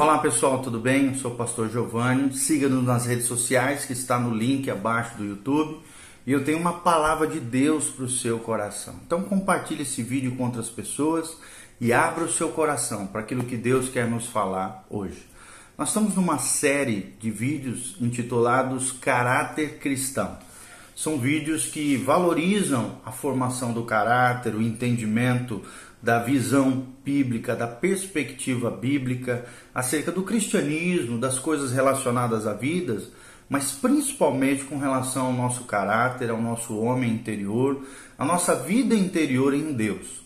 Olá pessoal, tudo bem? Eu sou o pastor Giovanni. Siga-nos nas redes sociais que está no link abaixo do YouTube. E eu tenho uma palavra de Deus para o seu coração. Então compartilhe esse vídeo com outras pessoas e abra o seu coração para aquilo que Deus quer nos falar hoje. Nós estamos numa série de vídeos intitulados Caráter Cristão. São vídeos que valorizam a formação do caráter, o entendimento da visão bíblica, da perspectiva bíblica acerca do cristianismo, das coisas relacionadas à vida, mas principalmente com relação ao nosso caráter, ao nosso homem interior, à nossa vida interior em Deus.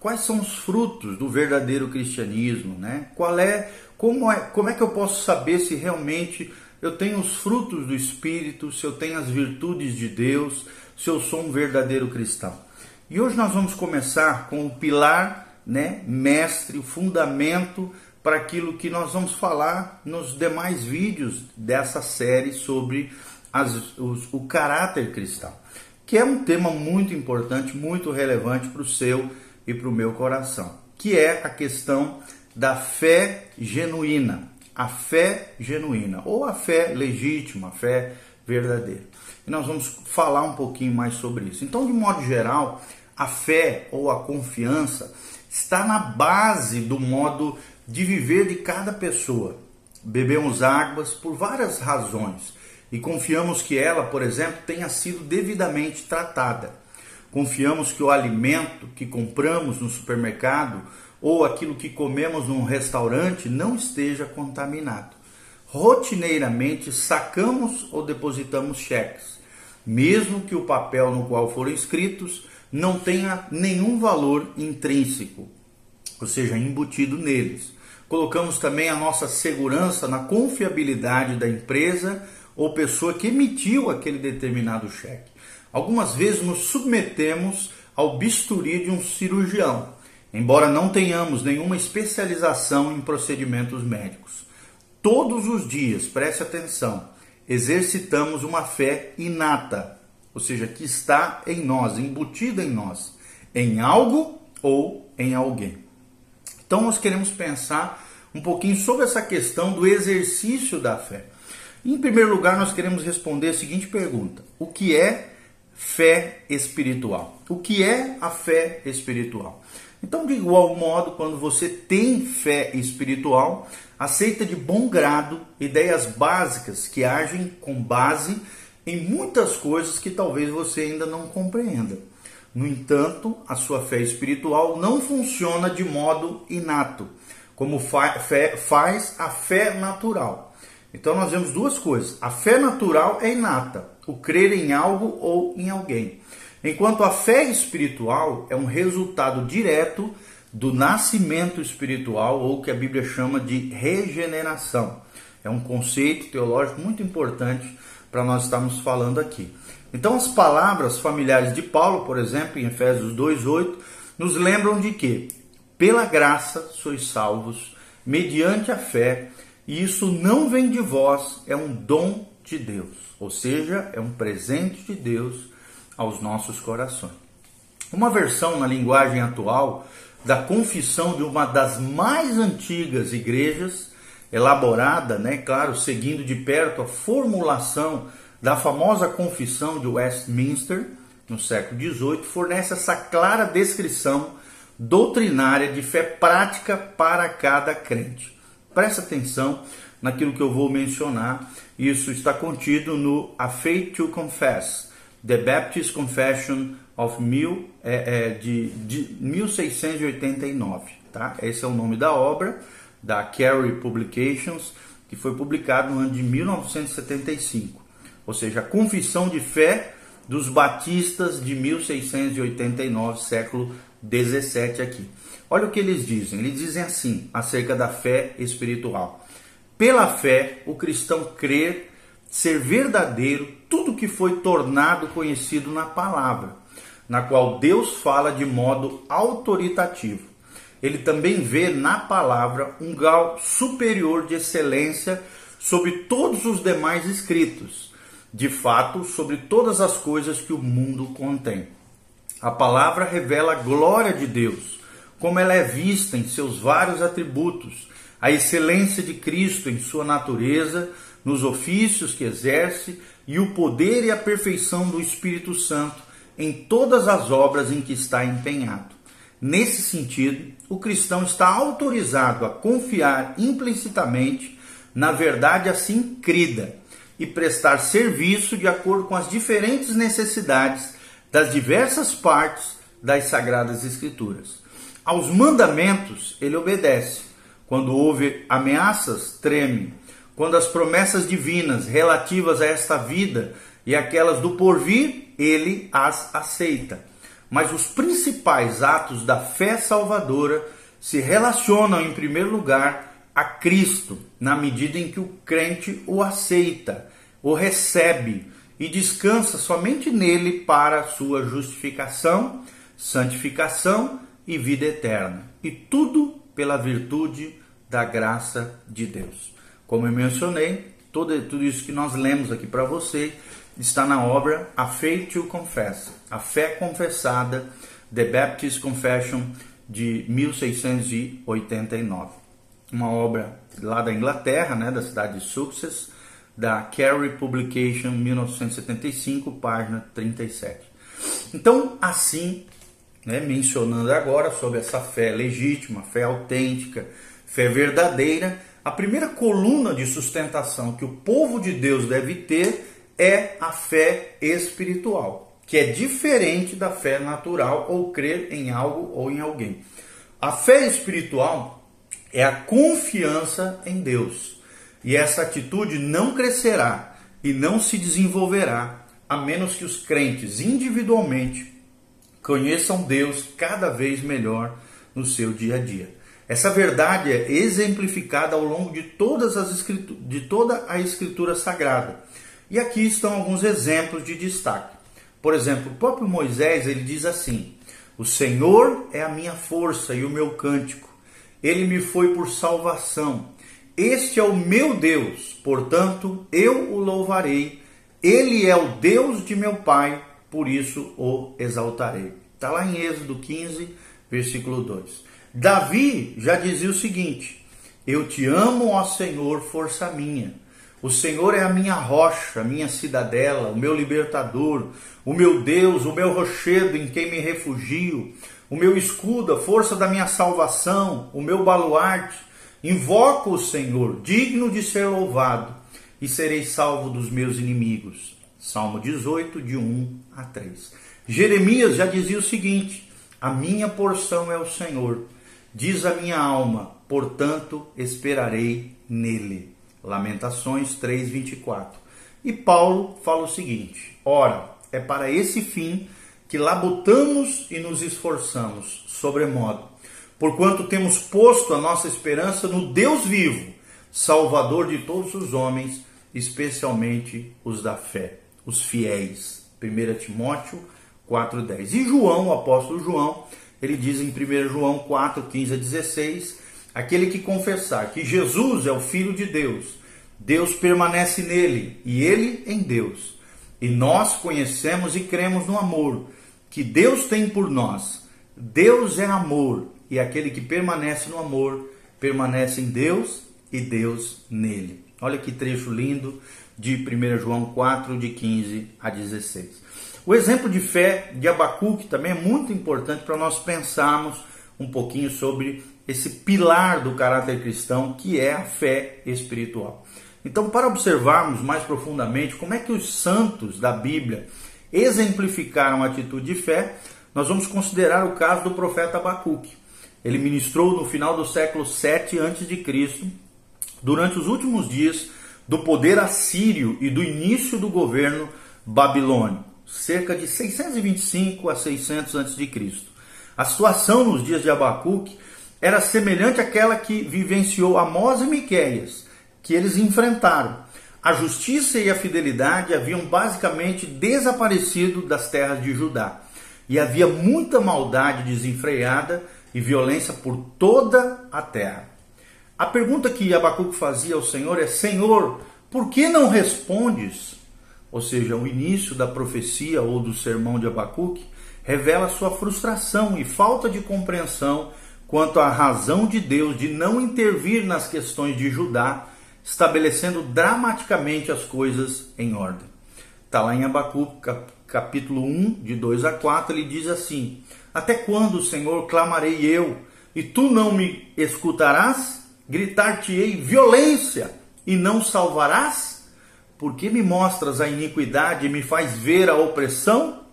Quais são os frutos do verdadeiro cristianismo, né? Qual é como é, como é que eu posso saber se realmente eu tenho os frutos do espírito, se eu tenho as virtudes de Deus, se eu sou um verdadeiro cristão? E hoje nós vamos começar com o pilar, né, mestre, o fundamento para aquilo que nós vamos falar nos demais vídeos dessa série sobre as, os, o caráter cristão, que é um tema muito importante, muito relevante para o seu e para o meu coração, que é a questão da fé genuína, a fé genuína ou a fé legítima, a fé verdadeira. E nós vamos falar um pouquinho mais sobre isso. Então, de modo geral, a fé ou a confiança está na base do modo de viver de cada pessoa. Bebemos águas por várias razões e confiamos que ela, por exemplo, tenha sido devidamente tratada. Confiamos que o alimento que compramos no supermercado ou aquilo que comemos num restaurante não esteja contaminado. Rotineiramente sacamos ou depositamos cheques, mesmo que o papel no qual foram escritos não tenha nenhum valor intrínseco, ou seja, embutido neles. Colocamos também a nossa segurança na confiabilidade da empresa ou pessoa que emitiu aquele determinado cheque. Algumas vezes nos submetemos ao bisturi de um cirurgião, embora não tenhamos nenhuma especialização em procedimentos médicos. Todos os dias, preste atenção, exercitamos uma fé inata ou seja, que está em nós, embutida em nós, em algo ou em alguém. Então nós queremos pensar um pouquinho sobre essa questão do exercício da fé. Em primeiro lugar, nós queremos responder a seguinte pergunta: O que é fé espiritual? O que é a fé espiritual? Então, de igual modo, quando você tem fé espiritual, aceita de bom grado ideias básicas que agem com base em muitas coisas que talvez você ainda não compreenda. No entanto, a sua fé espiritual não funciona de modo inato, como fa fé, faz a fé natural. Então nós vemos duas coisas. A fé natural é inata, o crer em algo ou em alguém. Enquanto a fé espiritual é um resultado direto do nascimento espiritual, ou que a Bíblia chama de regeneração. É um conceito teológico muito importante para nós estarmos falando aqui. Então, as palavras familiares de Paulo, por exemplo, em Efésios 2:8, nos lembram de que pela graça sois salvos mediante a fé, e isso não vem de vós, é um dom de Deus, ou seja, é um presente de Deus aos nossos corações. Uma versão na linguagem atual da confissão de uma das mais antigas igrejas elaborada, né, claro, seguindo de perto a formulação da famosa Confissão de Westminster, no século XVIII, fornece essa clara descrição doutrinária de fé prática para cada crente. Presta atenção naquilo que eu vou mencionar. Isso está contido no A Faith to Confess, The Baptist Confession of mil, é, é, de, de 1689. Tá? Esse é o nome da obra da Carey Publications, que foi publicado no ano de 1975. Ou seja, a Confissão de Fé dos Batistas de 1689, século 17 aqui. Olha o que eles dizem. Eles dizem assim, acerca da fé espiritual. Pela fé, o cristão crer ser verdadeiro tudo que foi tornado conhecido na palavra, na qual Deus fala de modo autoritativo ele também vê na palavra um grau superior de excelência sobre todos os demais escritos, de fato, sobre todas as coisas que o mundo contém. A palavra revela a glória de Deus, como ela é vista em seus vários atributos, a excelência de Cristo em sua natureza, nos ofícios que exerce e o poder e a perfeição do Espírito Santo em todas as obras em que está empenhado. Nesse sentido, o cristão está autorizado a confiar implicitamente na verdade assim crida e prestar serviço de acordo com as diferentes necessidades das diversas partes das Sagradas Escrituras. Aos mandamentos ele obedece. Quando houve ameaças, treme. Quando as promessas divinas relativas a esta vida e aquelas do porvir, ele as aceita. Mas os principais atos da fé salvadora se relacionam, em primeiro lugar, a Cristo, na medida em que o crente o aceita, o recebe e descansa somente nele para sua justificação, santificação e vida eterna. E tudo pela virtude da graça de Deus. Como eu mencionei, todo, tudo isso que nós lemos aqui para você está na obra A Faith to Confess, A Fé Confessada, The Baptist Confession, de 1689. Uma obra lá da Inglaterra, né, da cidade de Sussex, da Carey Publication, 1975, página 37. Então, assim, né, mencionando agora sobre essa fé legítima, fé autêntica, fé verdadeira, a primeira coluna de sustentação que o povo de Deus deve ter é a fé espiritual, que é diferente da fé natural ou crer em algo ou em alguém. A fé espiritual é a confiança em Deus. E essa atitude não crescerá e não se desenvolverá a menos que os crentes individualmente conheçam Deus cada vez melhor no seu dia a dia. Essa verdade é exemplificada ao longo de todas as de toda a escritura sagrada. E aqui estão alguns exemplos de destaque. Por exemplo, o próprio Moisés ele diz assim: O Senhor é a minha força e o meu cântico. Ele me foi por salvação. Este é o meu Deus, portanto eu o louvarei. Ele é o Deus de meu pai, por isso o exaltarei. Está lá em Êxodo 15, versículo 2. Davi já dizia o seguinte: Eu te amo, ó Senhor, força minha. O Senhor é a minha rocha, a minha cidadela, o meu libertador, o meu Deus, o meu rochedo em quem me refugio, o meu escudo, a força da minha salvação, o meu baluarte. Invoco o Senhor, digno de ser louvado, e serei salvo dos meus inimigos. Salmo 18, de 1 a 3. Jeremias já dizia o seguinte: A minha porção é o Senhor, diz a minha alma, portanto esperarei nele. Lamentações 3:24. E Paulo fala o seguinte: Ora, é para esse fim que labutamos e nos esforçamos, sobremodo, porquanto temos posto a nossa esperança no Deus vivo, Salvador de todos os homens, especialmente os da fé, os fiéis. 1 Timóteo 4:10. E João, o apóstolo João, ele diz em 1 João 4:15 a 16, aquele que confessar que Jesus é o filho de Deus, Deus permanece nele e ele em Deus. E nós conhecemos e cremos no amor que Deus tem por nós. Deus é amor e aquele que permanece no amor permanece em Deus e Deus nele. Olha que trecho lindo de 1 João 4, de 15 a 16. O exemplo de fé de Abacuque também é muito importante para nós pensarmos um pouquinho sobre esse pilar do caráter cristão que é a fé espiritual. Então, para observarmos mais profundamente como é que os santos da Bíblia exemplificaram a atitude de fé, nós vamos considerar o caso do profeta Abacuque. Ele ministrou no final do século 7 a.C., durante os últimos dias do poder assírio e do início do governo babilônio, cerca de 625 a 600 a.C. A situação nos dias de Abacuque era semelhante àquela que vivenciou Amós e Miqueias, que eles enfrentaram. A justiça e a fidelidade haviam basicamente desaparecido das terras de Judá. E havia muita maldade desenfreada e violência por toda a terra. A pergunta que Abacuque fazia ao Senhor é: Senhor, por que não respondes? Ou seja, o início da profecia ou do sermão de Abacuque revela sua frustração e falta de compreensão quanto à razão de Deus de não intervir nas questões de Judá, estabelecendo dramaticamente as coisas em ordem. Está lá em Abacuque, capítulo 1, de 2 a 4, ele diz assim: Até quando, Senhor, clamarei eu, e tu não me escutarás? Gritar-te-ei violência, e não salvarás? Por que me mostras a iniquidade e me faz ver a opressão?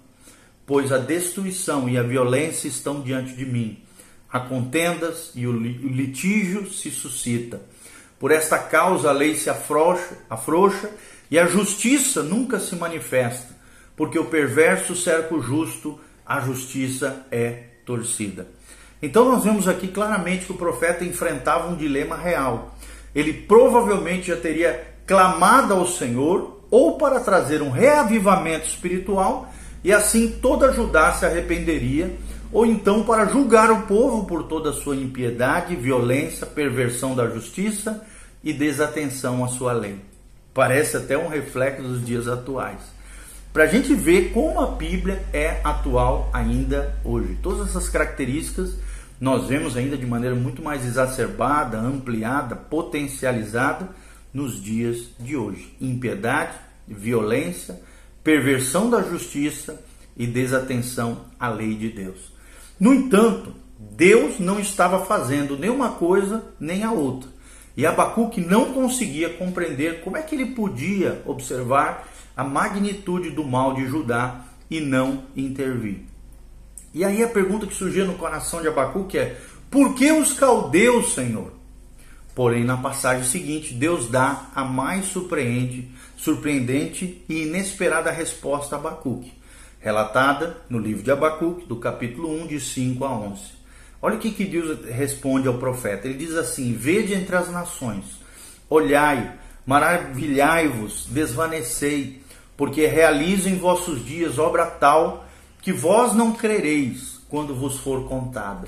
Pois a destruição e a violência estão diante de mim há contendas e o litígio se suscita. Por esta causa a lei se afrouxa, afrouxa e a justiça nunca se manifesta, porque o perverso cerca o justo, a justiça é torcida. Então nós vemos aqui claramente que o profeta enfrentava um dilema real. Ele provavelmente já teria clamado ao Senhor ou para trazer um reavivamento espiritual e assim toda Judá se arrependeria ou então para julgar o povo por toda a sua impiedade, violência, perversão da justiça e desatenção à sua lei. Parece até um reflexo dos dias atuais. Para a gente ver como a Bíblia é atual ainda hoje. Todas essas características nós vemos ainda de maneira muito mais exacerbada, ampliada, potencializada nos dias de hoje. Impiedade, violência, perversão da justiça e desatenção à lei de Deus. No entanto, Deus não estava fazendo nenhuma coisa nem a outra. E Abacuque não conseguia compreender como é que ele podia observar a magnitude do mal de Judá e não intervir. E aí a pergunta que surgiu no coração de Abacuque é: por que os caldeus, Senhor? Porém, na passagem seguinte, Deus dá a mais surpreendente, surpreendente e inesperada resposta a Abacuque relatada no livro de Abacuque, do capítulo 1, de 5 a 11. Olha o que, que Deus responde ao profeta. Ele diz assim: Vede entre as nações, olhai, maravilhai-vos, desvanecei, porque realizo em vossos dias obra tal que vós não crereis quando vos for contada.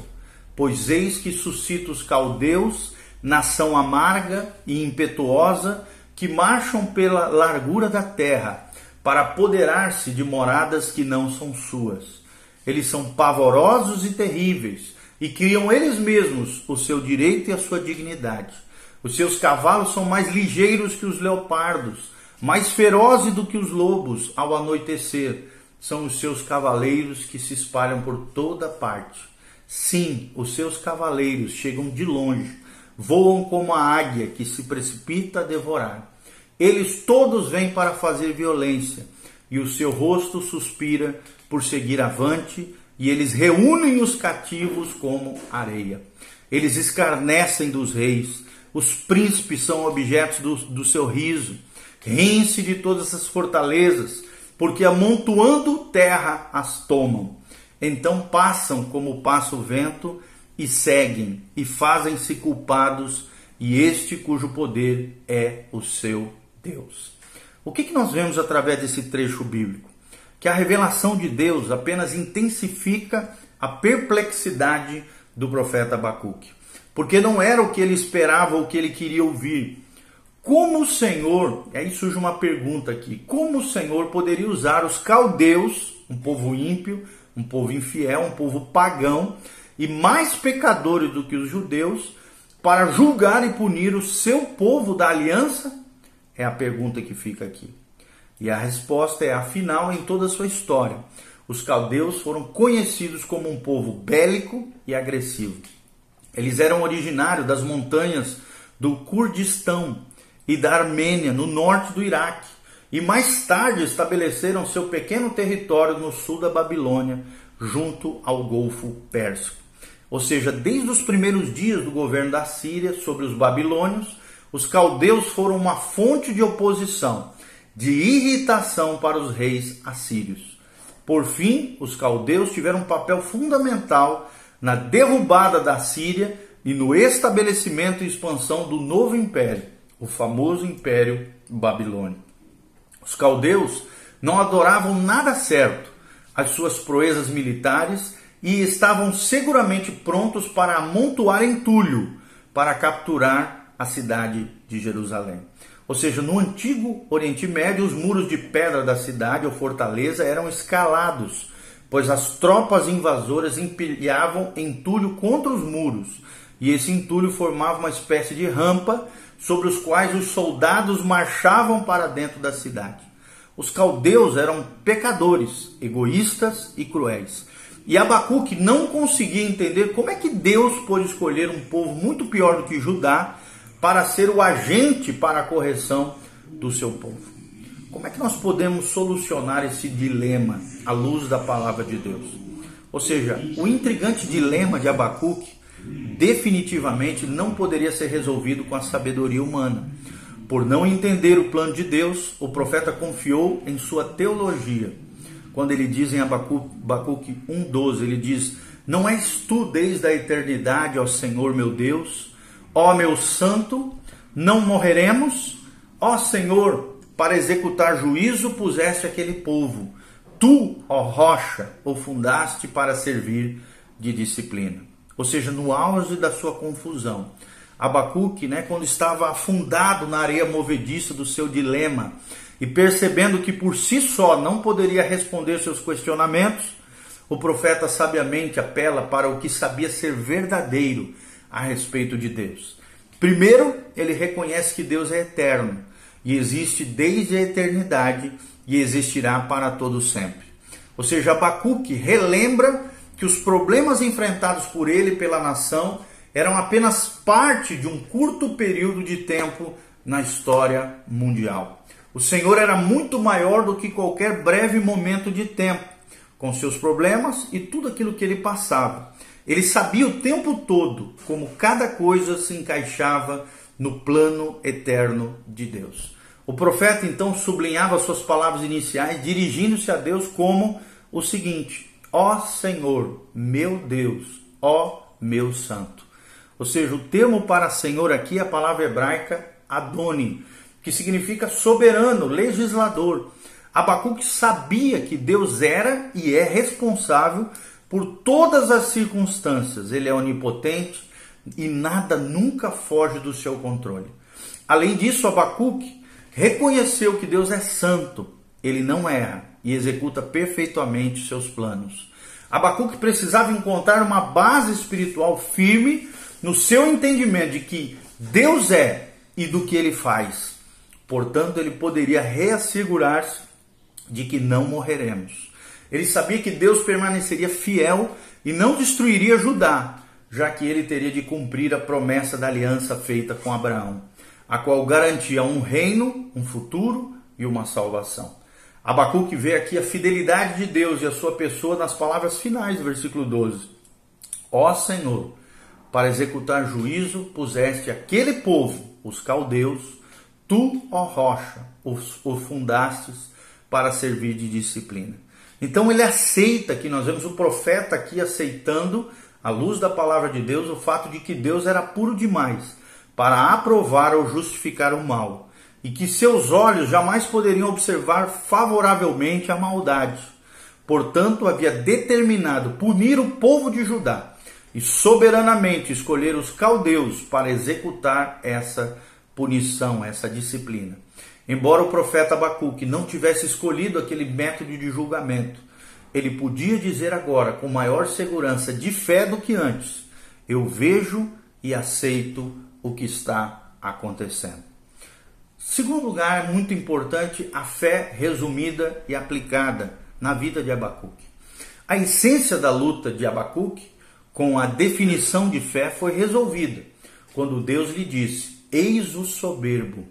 Pois eis que suscito os caldeus, nação amarga e impetuosa, que marcham pela largura da terra para apoderar-se de moradas que não são suas. Eles são pavorosos e terríveis e criam eles mesmos o seu direito e a sua dignidade. Os seus cavalos são mais ligeiros que os leopardos, mais ferozes do que os lobos ao anoitecer. São os seus cavaleiros que se espalham por toda parte. Sim, os seus cavaleiros chegam de longe, voam como a águia que se precipita a devorar. Eles todos vêm para fazer violência, e o seu rosto suspira por seguir avante, e eles reúnem os cativos como areia. Eles escarnecem dos reis, os príncipes são objetos do, do seu riso. Riem-se de todas as fortalezas, porque amontoando terra as tomam. Então passam como passa o vento e seguem, e fazem-se culpados, e este cujo poder é o seu Deus. O que, que nós vemos através desse trecho bíblico? Que a revelação de Deus apenas intensifica a perplexidade do profeta Abacuque. Porque não era o que ele esperava ou o que ele queria ouvir. Como o Senhor, aí surge uma pergunta aqui: como o Senhor poderia usar os caldeus, um povo ímpio, um povo infiel, um povo pagão e mais pecadores do que os judeus, para julgar e punir o seu povo da aliança é a pergunta que fica aqui. E a resposta é: afinal, em toda a sua história, os caldeus foram conhecidos como um povo bélico e agressivo. Eles eram originários das montanhas do Kurdistão e da Armênia, no norte do Iraque, e mais tarde estabeleceram seu pequeno território no sul da Babilônia, junto ao Golfo Pérsico. Ou seja, desde os primeiros dias do governo da Síria sobre os babilônios, os caldeus foram uma fonte de oposição, de irritação para os reis assírios. Por fim, os caldeus tiveram um papel fundamental na derrubada da Síria e no estabelecimento e expansão do novo império, o famoso Império Babilônico. Os caldeus não adoravam nada certo, as suas proezas militares e estavam seguramente prontos para amontoar entulho para capturar a cidade de Jerusalém. Ou seja, no antigo Oriente Médio, os muros de pedra da cidade ou fortaleza eram escalados pois as tropas invasoras empilhavam entulho contra os muros, e esse entulho formava uma espécie de rampa sobre os quais os soldados marchavam para dentro da cidade. Os caldeus eram pecadores, egoístas e cruéis. E Abacuque não conseguia entender como é que Deus pôde escolher um povo muito pior do que Judá para ser o agente para a correção do seu povo. Como é que nós podemos solucionar esse dilema à luz da palavra de Deus? Ou seja, o intrigante dilema de Abacuque definitivamente não poderia ser resolvido com a sabedoria humana. Por não entender o plano de Deus, o profeta confiou em sua teologia. Quando ele diz em Abacuque 1,12, ele diz: Não és tu desde a eternidade, ó Senhor meu Deus, ó meu santo, não morreremos? Ó Senhor, para executar juízo puseste aquele povo. Tu, ó rocha, o fundaste para servir de disciplina. Ou seja, no auge da sua confusão. Abacuque, né, quando estava afundado na areia movediça do seu dilema e percebendo que por si só não poderia responder seus questionamentos, o profeta sabiamente apela para o que sabia ser verdadeiro a respeito de Deus. Primeiro, ele reconhece que Deus é eterno e existe desde a eternidade e existirá para todo sempre. Ou seja, Abacuque relembra que os problemas enfrentados por ele e pela nação eram apenas parte de um curto período de tempo na história mundial. O Senhor era muito maior do que qualquer breve momento de tempo, com seus problemas e tudo aquilo que ele passava. Ele sabia o tempo todo como cada coisa se encaixava no plano eterno de Deus. O profeta então sublinhava suas palavras iniciais, dirigindo-se a Deus como o seguinte: Ó Senhor, meu Deus, ó meu santo. Ou seja, o termo para Senhor aqui é a palavra hebraica Adoni, que significa soberano, legislador. Abacuque sabia que Deus era e é responsável por todas as circunstâncias. Ele é onipotente e nada nunca foge do seu controle. Além disso, Abacuque reconheceu que Deus é santo, ele não erra e executa perfeitamente seus planos. Abacuque precisava encontrar uma base espiritual firme no seu entendimento de que Deus é e do que ele faz. Portanto, ele poderia reassegurar-se de que não morreremos. Ele sabia que Deus permaneceria fiel e não destruiria Judá, já que ele teria de cumprir a promessa da aliança feita com Abraão a qual garantia um reino, um futuro e uma salvação. Abacuque vê aqui a fidelidade de Deus e a sua pessoa nas palavras finais do versículo 12. Ó Senhor, para executar juízo puseste aquele povo, os caldeus, tu, ó rocha, os, os fundastes para servir de disciplina. Então ele aceita que nós vemos o profeta aqui aceitando, à luz da palavra de Deus, o fato de que Deus era puro demais para aprovar ou justificar o mal, e que seus olhos jamais poderiam observar favoravelmente a maldade. Portanto, havia determinado punir o povo de Judá e soberanamente escolher os caldeus para executar essa punição, essa disciplina. Embora o profeta Abacuque não tivesse escolhido aquele método de julgamento, ele podia dizer agora com maior segurança de fé do que antes: Eu vejo e aceito o que está acontecendo. Segundo lugar, é muito importante a fé resumida e aplicada na vida de Abacuque. A essência da luta de Abacuque com a definição de fé foi resolvida quando Deus lhe disse: Eis o soberbo,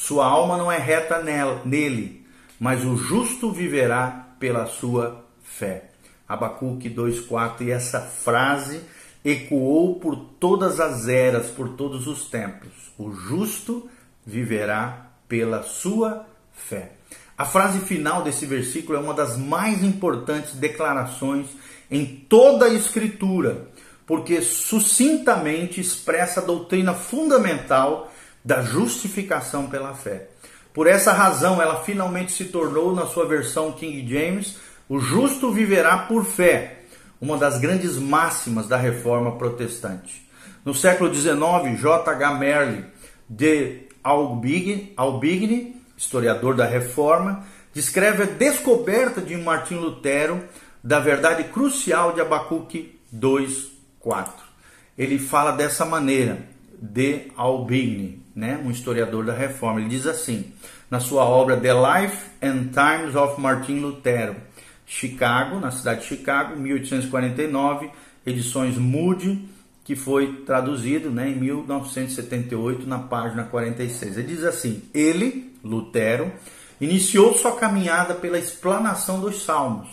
sua alma não é reta nele, mas o justo viverá pela sua fé. Abacuque 2,4 e essa frase ecoou por todas as eras, por todos os tempos. O justo viverá pela sua fé. A frase final desse versículo é uma das mais importantes declarações em toda a Escritura, porque sucintamente expressa a doutrina fundamental da justificação pela fé. Por essa razão, ela finalmente se tornou, na sua versão King James, o justo viverá por fé uma das grandes máximas da reforma protestante. No século XIX, J.H. Merle de Aubigny, historiador da reforma, descreve a descoberta de Martim Lutero da verdade crucial de Abacuque 2:4. Ele fala dessa maneira de Albini, né, um historiador da Reforma. Ele diz assim, na sua obra The Life and Times of Martin Lutero, Chicago, na cidade de Chicago, 1849, edições Moody, que foi traduzido né, em 1978, na página 46. Ele diz assim: Ele, Lutero, iniciou sua caminhada pela explanação dos Salmos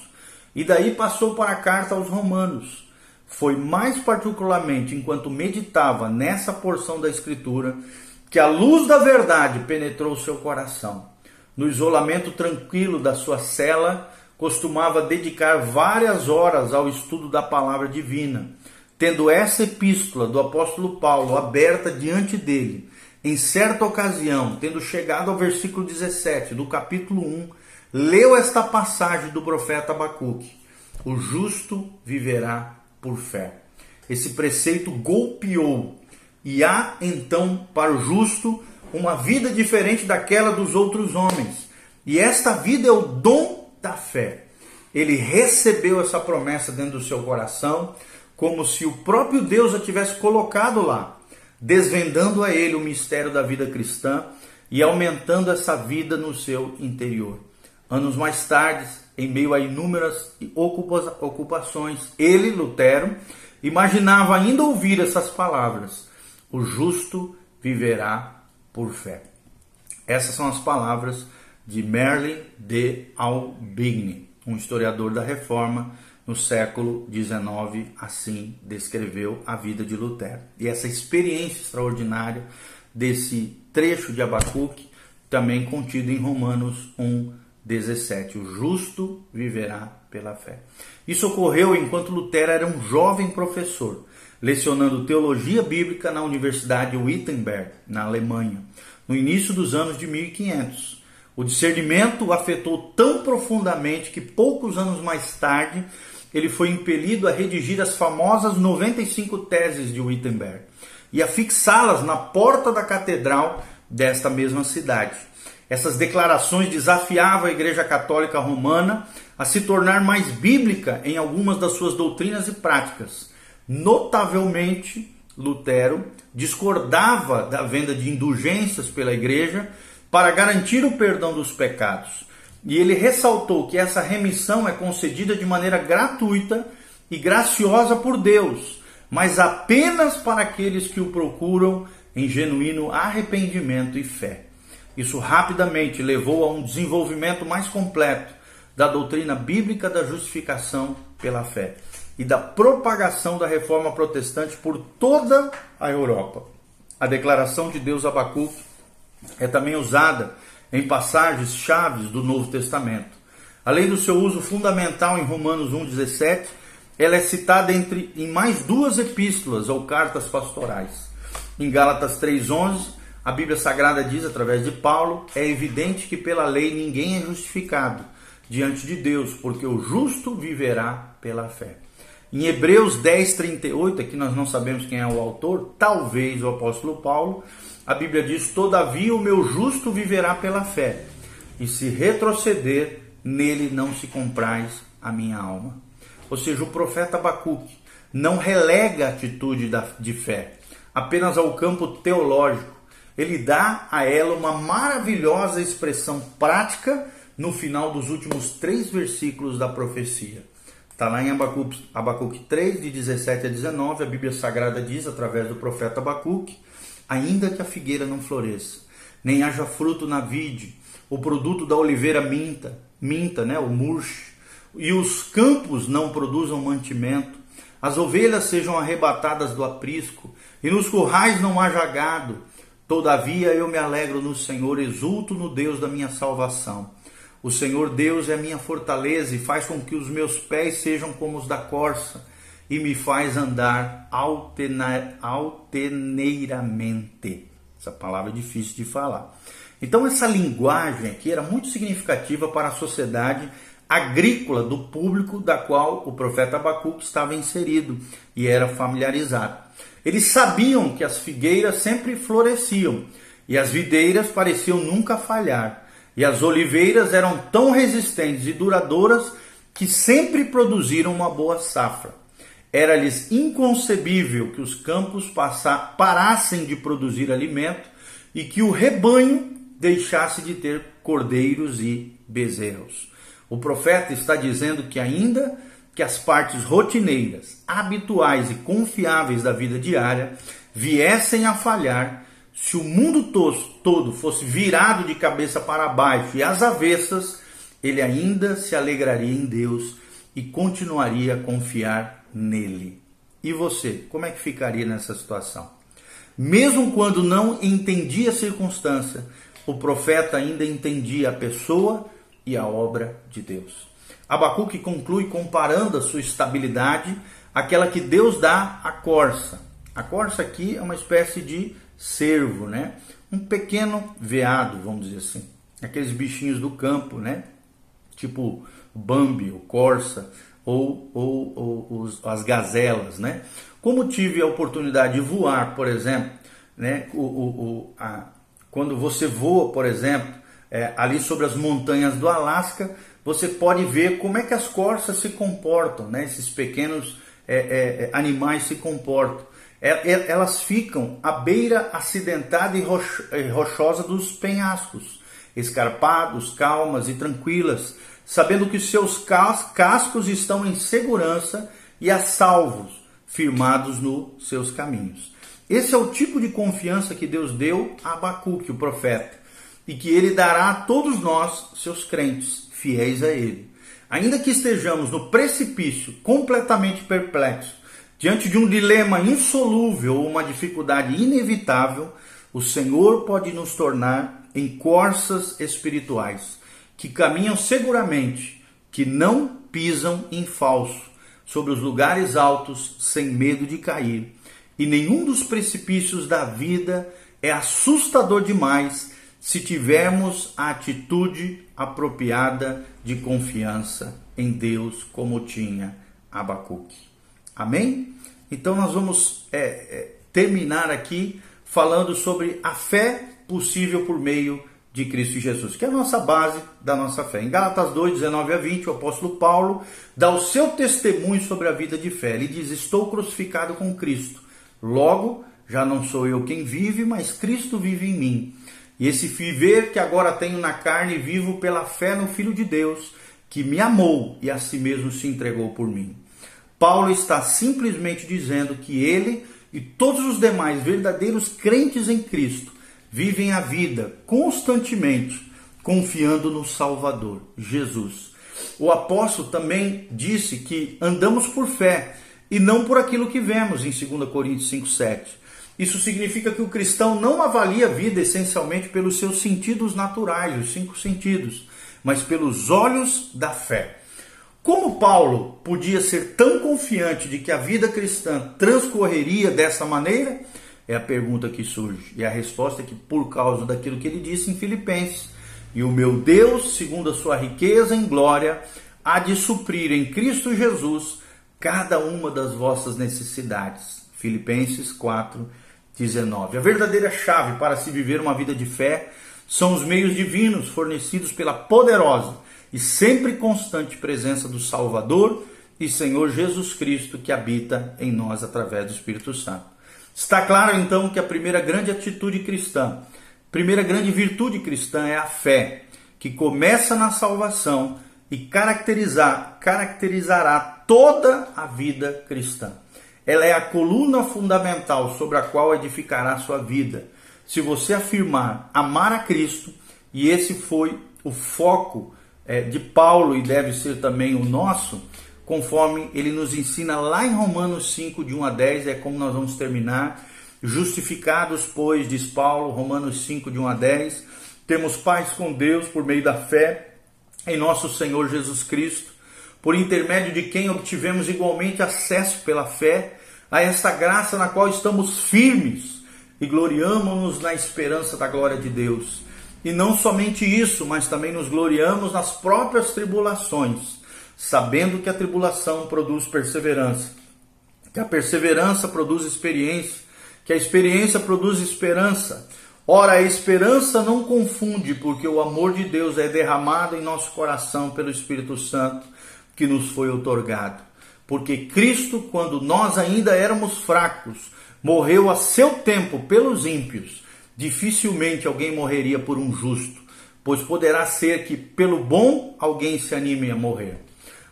e daí passou para a carta aos Romanos foi mais particularmente enquanto meditava nessa porção da Escritura que a luz da verdade penetrou seu coração. No isolamento tranquilo da sua cela, costumava dedicar várias horas ao estudo da palavra divina, tendo essa epístola do apóstolo Paulo aberta diante dele. Em certa ocasião, tendo chegado ao versículo 17 do capítulo 1, leu esta passagem do profeta Abacuque: O justo viverá por fé. Esse preceito golpeou e há então para o justo uma vida diferente daquela dos outros homens. E esta vida é o dom da fé. Ele recebeu essa promessa dentro do seu coração, como se o próprio Deus a tivesse colocado lá, desvendando a ele o mistério da vida cristã e aumentando essa vida no seu interior. Anos mais tarde, em meio a inúmeras ocupações, ele, Lutero, imaginava ainda ouvir essas palavras: O justo viverá por fé. Essas são as palavras de Merlin de Albigny, um historiador da Reforma no século XIX, assim descreveu a vida de Lutero. E essa experiência extraordinária desse trecho de Abacuque, também contido em Romanos 1, 17. O justo viverá pela fé. Isso ocorreu enquanto Lutero era um jovem professor, lecionando teologia bíblica na Universidade Wittenberg, na Alemanha, no início dos anos de 1500. O discernimento o afetou tão profundamente que poucos anos mais tarde ele foi impelido a redigir as famosas 95 teses de Wittenberg e a fixá-las na porta da catedral desta mesma cidade. Essas declarações desafiavam a Igreja Católica Romana a se tornar mais bíblica em algumas das suas doutrinas e práticas. Notavelmente, Lutero discordava da venda de indulgências pela Igreja para garantir o perdão dos pecados. E ele ressaltou que essa remissão é concedida de maneira gratuita e graciosa por Deus, mas apenas para aqueles que o procuram em genuíno arrependimento e fé. Isso rapidamente levou a um desenvolvimento mais completo da doutrina bíblica da justificação pela fé e da propagação da reforma protestante por toda a Europa. A declaração de Deus Abacuque é também usada em passagens chaves do Novo Testamento. Além do seu uso fundamental em Romanos 1,17, ela é citada entre, em mais duas epístolas ou cartas pastorais. Em Gálatas 3,11 a Bíblia Sagrada diz, através de Paulo, é evidente que pela lei ninguém é justificado diante de Deus, porque o justo viverá pela fé. Em Hebreus 10, 38, aqui nós não sabemos quem é o autor, talvez o apóstolo Paulo, a Bíblia diz: Todavia o meu justo viverá pela fé, e se retroceder, nele não se compraz a minha alma. Ou seja, o profeta Abacuque não relega a atitude de fé apenas ao campo teológico, ele dá a ela uma maravilhosa expressão prática no final dos últimos três versículos da profecia. Está lá em Abacuque, Abacuque 3, de 17 a 19, a Bíblia Sagrada diz, através do profeta Abacuque, ainda que a figueira não floresça, nem haja fruto na vide, o produto da oliveira minta, minta, né, o murche, e os campos não produzam mantimento, as ovelhas sejam arrebatadas do aprisco, e nos currais não haja gado, Todavia eu me alegro no Senhor, exulto no Deus da minha salvação. O Senhor Deus é minha fortaleza e faz com que os meus pés sejam como os da corça e me faz andar alteneiramente. Essa palavra é difícil de falar. Então essa linguagem aqui era muito significativa para a sociedade agrícola do público da qual o profeta Abacuque estava inserido e era familiarizado. Eles sabiam que as figueiras sempre floresciam e as videiras pareciam nunca falhar, e as oliveiras eram tão resistentes e duradouras que sempre produziram uma boa safra. Era-lhes inconcebível que os campos parassem de produzir alimento e que o rebanho deixasse de ter cordeiros e bezerros. O profeta está dizendo que ainda que as partes rotineiras, habituais e confiáveis da vida diária viessem a falhar, se o mundo todo fosse virado de cabeça para baixo e às avessas, ele ainda se alegraria em Deus e continuaria a confiar nele. E você, como é que ficaria nessa situação? Mesmo quando não entendia a circunstância, o profeta ainda entendia a pessoa e a obra de Deus. Abacuque conclui comparando a sua estabilidade àquela que Deus dá à corça. A corça aqui é uma espécie de cervo, né? Um pequeno veado, vamos dizer assim. Aqueles bichinhos do campo, né? Tipo Bambi, o corça, ou, ou, ou os, as gazelas, né? Como tive a oportunidade de voar, por exemplo, né? O, o a, quando você voa, por exemplo, é, ali sobre as montanhas do Alasca, você pode ver como é que as corças se comportam, né? esses pequenos é, é, é animais se comportam. É, é, elas ficam à beira acidentada e rochosa dos penhascos, escarpados, calmas e tranquilas, sabendo que seus cascos estão em segurança e a salvos, firmados nos seus caminhos. Esse é o tipo de confiança que Deus deu a Abacuque, o profeta, e que ele dará a todos nós, seus crentes fiéis a Ele. Ainda que estejamos no precipício, completamente perplexo, diante de um dilema insolúvel ou uma dificuldade inevitável, o Senhor pode nos tornar em corças espirituais, que caminham seguramente, que não pisam em falso, sobre os lugares altos, sem medo de cair. E nenhum dos precipícios da vida é assustador demais se tivermos a atitude apropriada de confiança em Deus, como tinha Abacuque. Amém? Então nós vamos é, é, terminar aqui falando sobre a fé possível por meio de Cristo Jesus, que é a nossa base da nossa fé. Em Gálatas 2, 19 a 20, o apóstolo Paulo dá o seu testemunho sobre a vida de fé. Ele diz: Estou crucificado com Cristo. Logo, já não sou eu quem vive, mas Cristo vive em mim. E esse viver que agora tenho na carne, vivo pela fé no Filho de Deus, que me amou e a si mesmo se entregou por mim. Paulo está simplesmente dizendo que ele e todos os demais verdadeiros crentes em Cristo vivem a vida constantemente confiando no Salvador, Jesus. O apóstolo também disse que andamos por fé e não por aquilo que vemos em 2 Coríntios 5:7. Isso significa que o cristão não avalia a vida essencialmente pelos seus sentidos naturais, os cinco sentidos, mas pelos olhos da fé. Como Paulo podia ser tão confiante de que a vida cristã transcorreria dessa maneira? É a pergunta que surge. E a resposta é que por causa daquilo que ele disse em Filipenses, e o meu Deus, segundo a sua riqueza em glória, há de suprir em Cristo Jesus cada uma das vossas necessidades. Filipenses 4, 19. A verdadeira chave para se viver uma vida de fé são os meios divinos fornecidos pela poderosa e sempre constante presença do Salvador e Senhor Jesus Cristo que habita em nós através do Espírito Santo. Está claro então que a primeira grande atitude cristã, primeira grande virtude cristã é a fé, que começa na salvação e caracterizar, caracterizará toda a vida cristã. Ela é a coluna fundamental sobre a qual edificará a sua vida. Se você afirmar amar a Cristo, e esse foi o foco é, de Paulo e deve ser também o nosso, conforme ele nos ensina lá em Romanos 5, de 1 a 10, é como nós vamos terminar. Justificados, pois, diz Paulo, Romanos 5, de 1 a 10, temos paz com Deus por meio da fé em nosso Senhor Jesus Cristo por intermédio de quem obtivemos igualmente acesso pela fé a esta graça na qual estamos firmes e gloriamos-nos na esperança da glória de Deus. E não somente isso, mas também nos gloriamos nas próprias tribulações, sabendo que a tribulação produz perseverança, que a perseverança produz experiência, que a experiência produz esperança. Ora, a esperança não confunde, porque o amor de Deus é derramado em nosso coração pelo Espírito Santo que nos foi otorgado. Porque Cristo, quando nós ainda éramos fracos, morreu a seu tempo pelos ímpios. Dificilmente alguém morreria por um justo, pois poderá ser que pelo bom alguém se anime a morrer.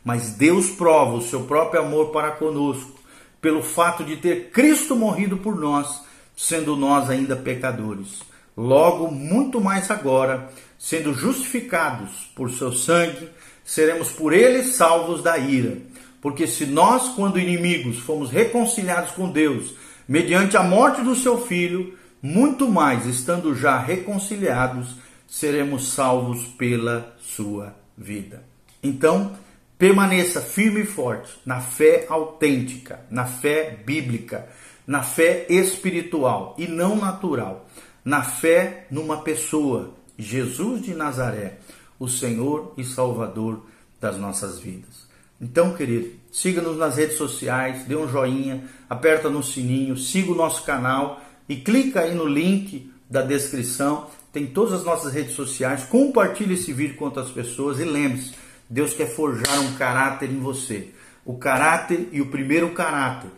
Mas Deus prova o seu próprio amor para conosco, pelo fato de ter Cristo morrido por nós, sendo nós ainda pecadores. Logo, muito mais agora, sendo justificados por seu sangue, seremos por ele salvos da ira. Porque se nós, quando inimigos, fomos reconciliados com Deus, mediante a morte do seu filho, muito mais, estando já reconciliados, seremos salvos pela sua vida. Então, permaneça firme e forte na fé autêntica, na fé bíblica, na fé espiritual e não natural, na fé numa pessoa, Jesus de Nazaré, o Senhor e Salvador das nossas vidas. Então, querido, siga-nos nas redes sociais, dê um joinha, aperta no sininho, siga o nosso canal e clica aí no link da descrição. Tem todas as nossas redes sociais. Compartilhe esse vídeo com outras pessoas e lembre-se, Deus quer forjar um caráter em você. O caráter e o primeiro caráter,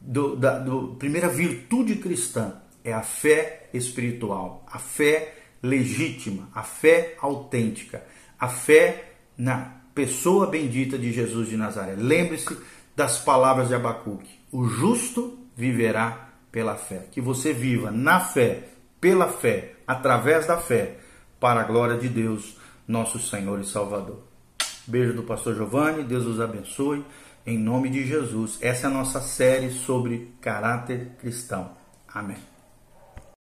do, da do, primeira virtude cristã é a fé espiritual, a fé legítima, a fé autêntica, a fé na pessoa bendita de Jesus de Nazaré. Lembre-se das palavras de Abacuque: o justo viverá pela fé. Que você viva na fé, pela fé, através da fé, para a glória de Deus, nosso Senhor e Salvador. Beijo do pastor Giovanni, Deus os abençoe, em nome de Jesus. Essa é a nossa série sobre caráter cristão. Amém.